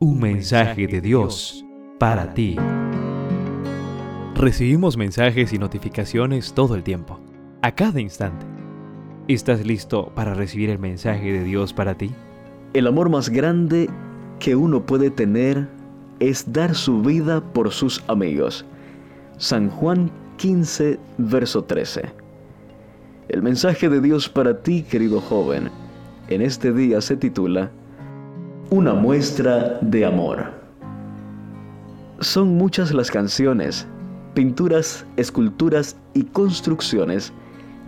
Un mensaje de Dios para ti. Recibimos mensajes y notificaciones todo el tiempo, a cada instante. ¿Estás listo para recibir el mensaje de Dios para ti? El amor más grande que uno puede tener es dar su vida por sus amigos. San Juan 15, verso 13. El mensaje de Dios para ti, querido joven, en este día se titula una muestra de amor. Son muchas las canciones, pinturas, esculturas y construcciones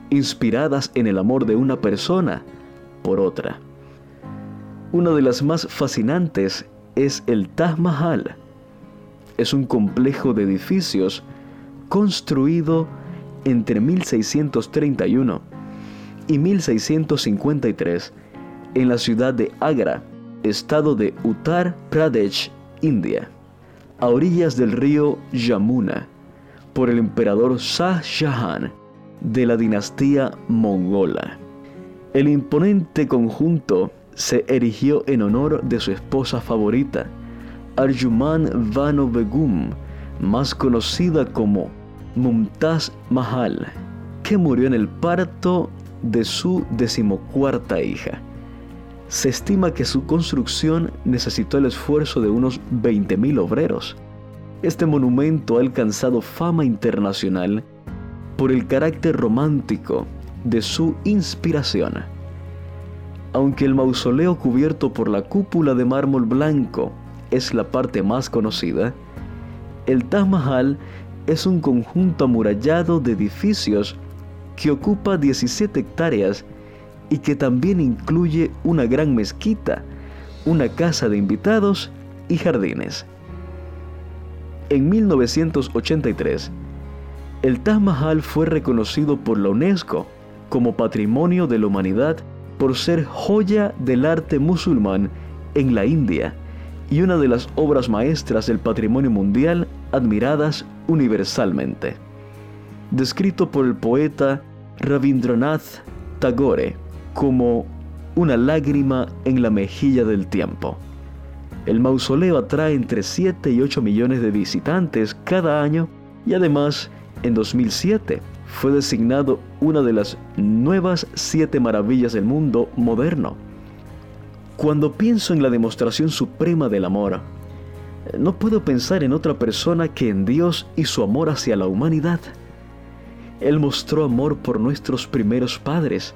inspiradas en el amor de una persona por otra. Una de las más fascinantes es el Taj Mahal. Es un complejo de edificios construido entre 1631 y 1653 en la ciudad de Agra, estado de Uttar Pradesh, India, a orillas del río Yamuna, por el emperador Shah Jahan de la dinastía mongola. El imponente conjunto se erigió en honor de su esposa favorita, Arjuman Banu Begum, más conocida como Mumtaz Mahal, que murió en el parto de su decimocuarta hija. Se estima que su construcción necesitó el esfuerzo de unos 20.000 obreros. Este monumento ha alcanzado fama internacional por el carácter romántico de su inspiración. Aunque el mausoleo cubierto por la cúpula de mármol blanco es la parte más conocida, el Taj Mahal es un conjunto amurallado de edificios que ocupa 17 hectáreas y que también incluye una gran mezquita, una casa de invitados y jardines. En 1983, el Taj Mahal fue reconocido por la UNESCO como Patrimonio de la Humanidad por ser joya del arte musulmán en la India y una de las obras maestras del patrimonio mundial admiradas universalmente. Descrito por el poeta Rabindranath Tagore como una lágrima en la mejilla del tiempo. El mausoleo atrae entre 7 y 8 millones de visitantes cada año y además en 2007 fue designado una de las nuevas siete maravillas del mundo moderno. Cuando pienso en la demostración suprema del amor, no puedo pensar en otra persona que en Dios y su amor hacia la humanidad. Él mostró amor por nuestros primeros padres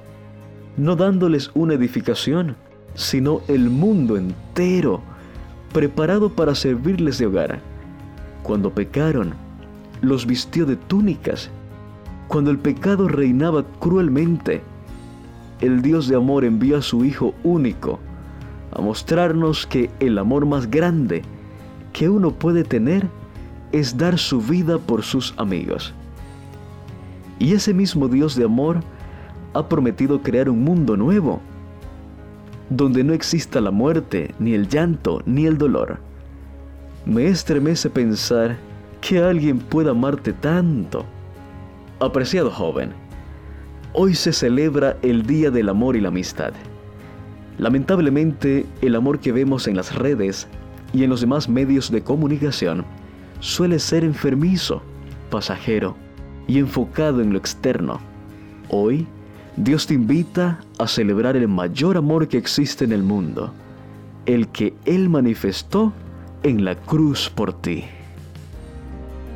no dándoles una edificación, sino el mundo entero, preparado para servirles de hogar. Cuando pecaron, los vistió de túnicas. Cuando el pecado reinaba cruelmente, el Dios de amor envió a su Hijo único a mostrarnos que el amor más grande que uno puede tener es dar su vida por sus amigos. Y ese mismo Dios de amor ha prometido crear un mundo nuevo, donde no exista la muerte, ni el llanto, ni el dolor. Me estremece pensar que alguien pueda amarte tanto. Apreciado joven, hoy se celebra el Día del Amor y la Amistad. Lamentablemente, el amor que vemos en las redes y en los demás medios de comunicación suele ser enfermizo, pasajero y enfocado en lo externo. Hoy, Dios te invita a celebrar el mayor amor que existe en el mundo, el que Él manifestó en la cruz por ti.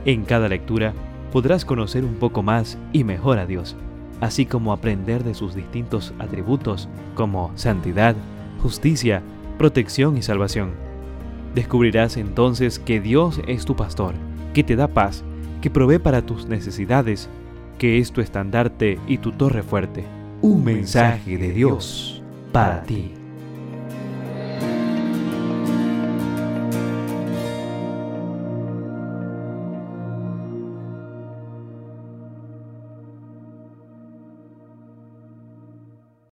En cada lectura podrás conocer un poco más y mejor a Dios, así como aprender de sus distintos atributos como santidad, justicia, protección y salvación. Descubrirás entonces que Dios es tu pastor, que te da paz, que provee para tus necesidades que es tu estandarte y tu torre fuerte. Un mensaje de Dios para ti.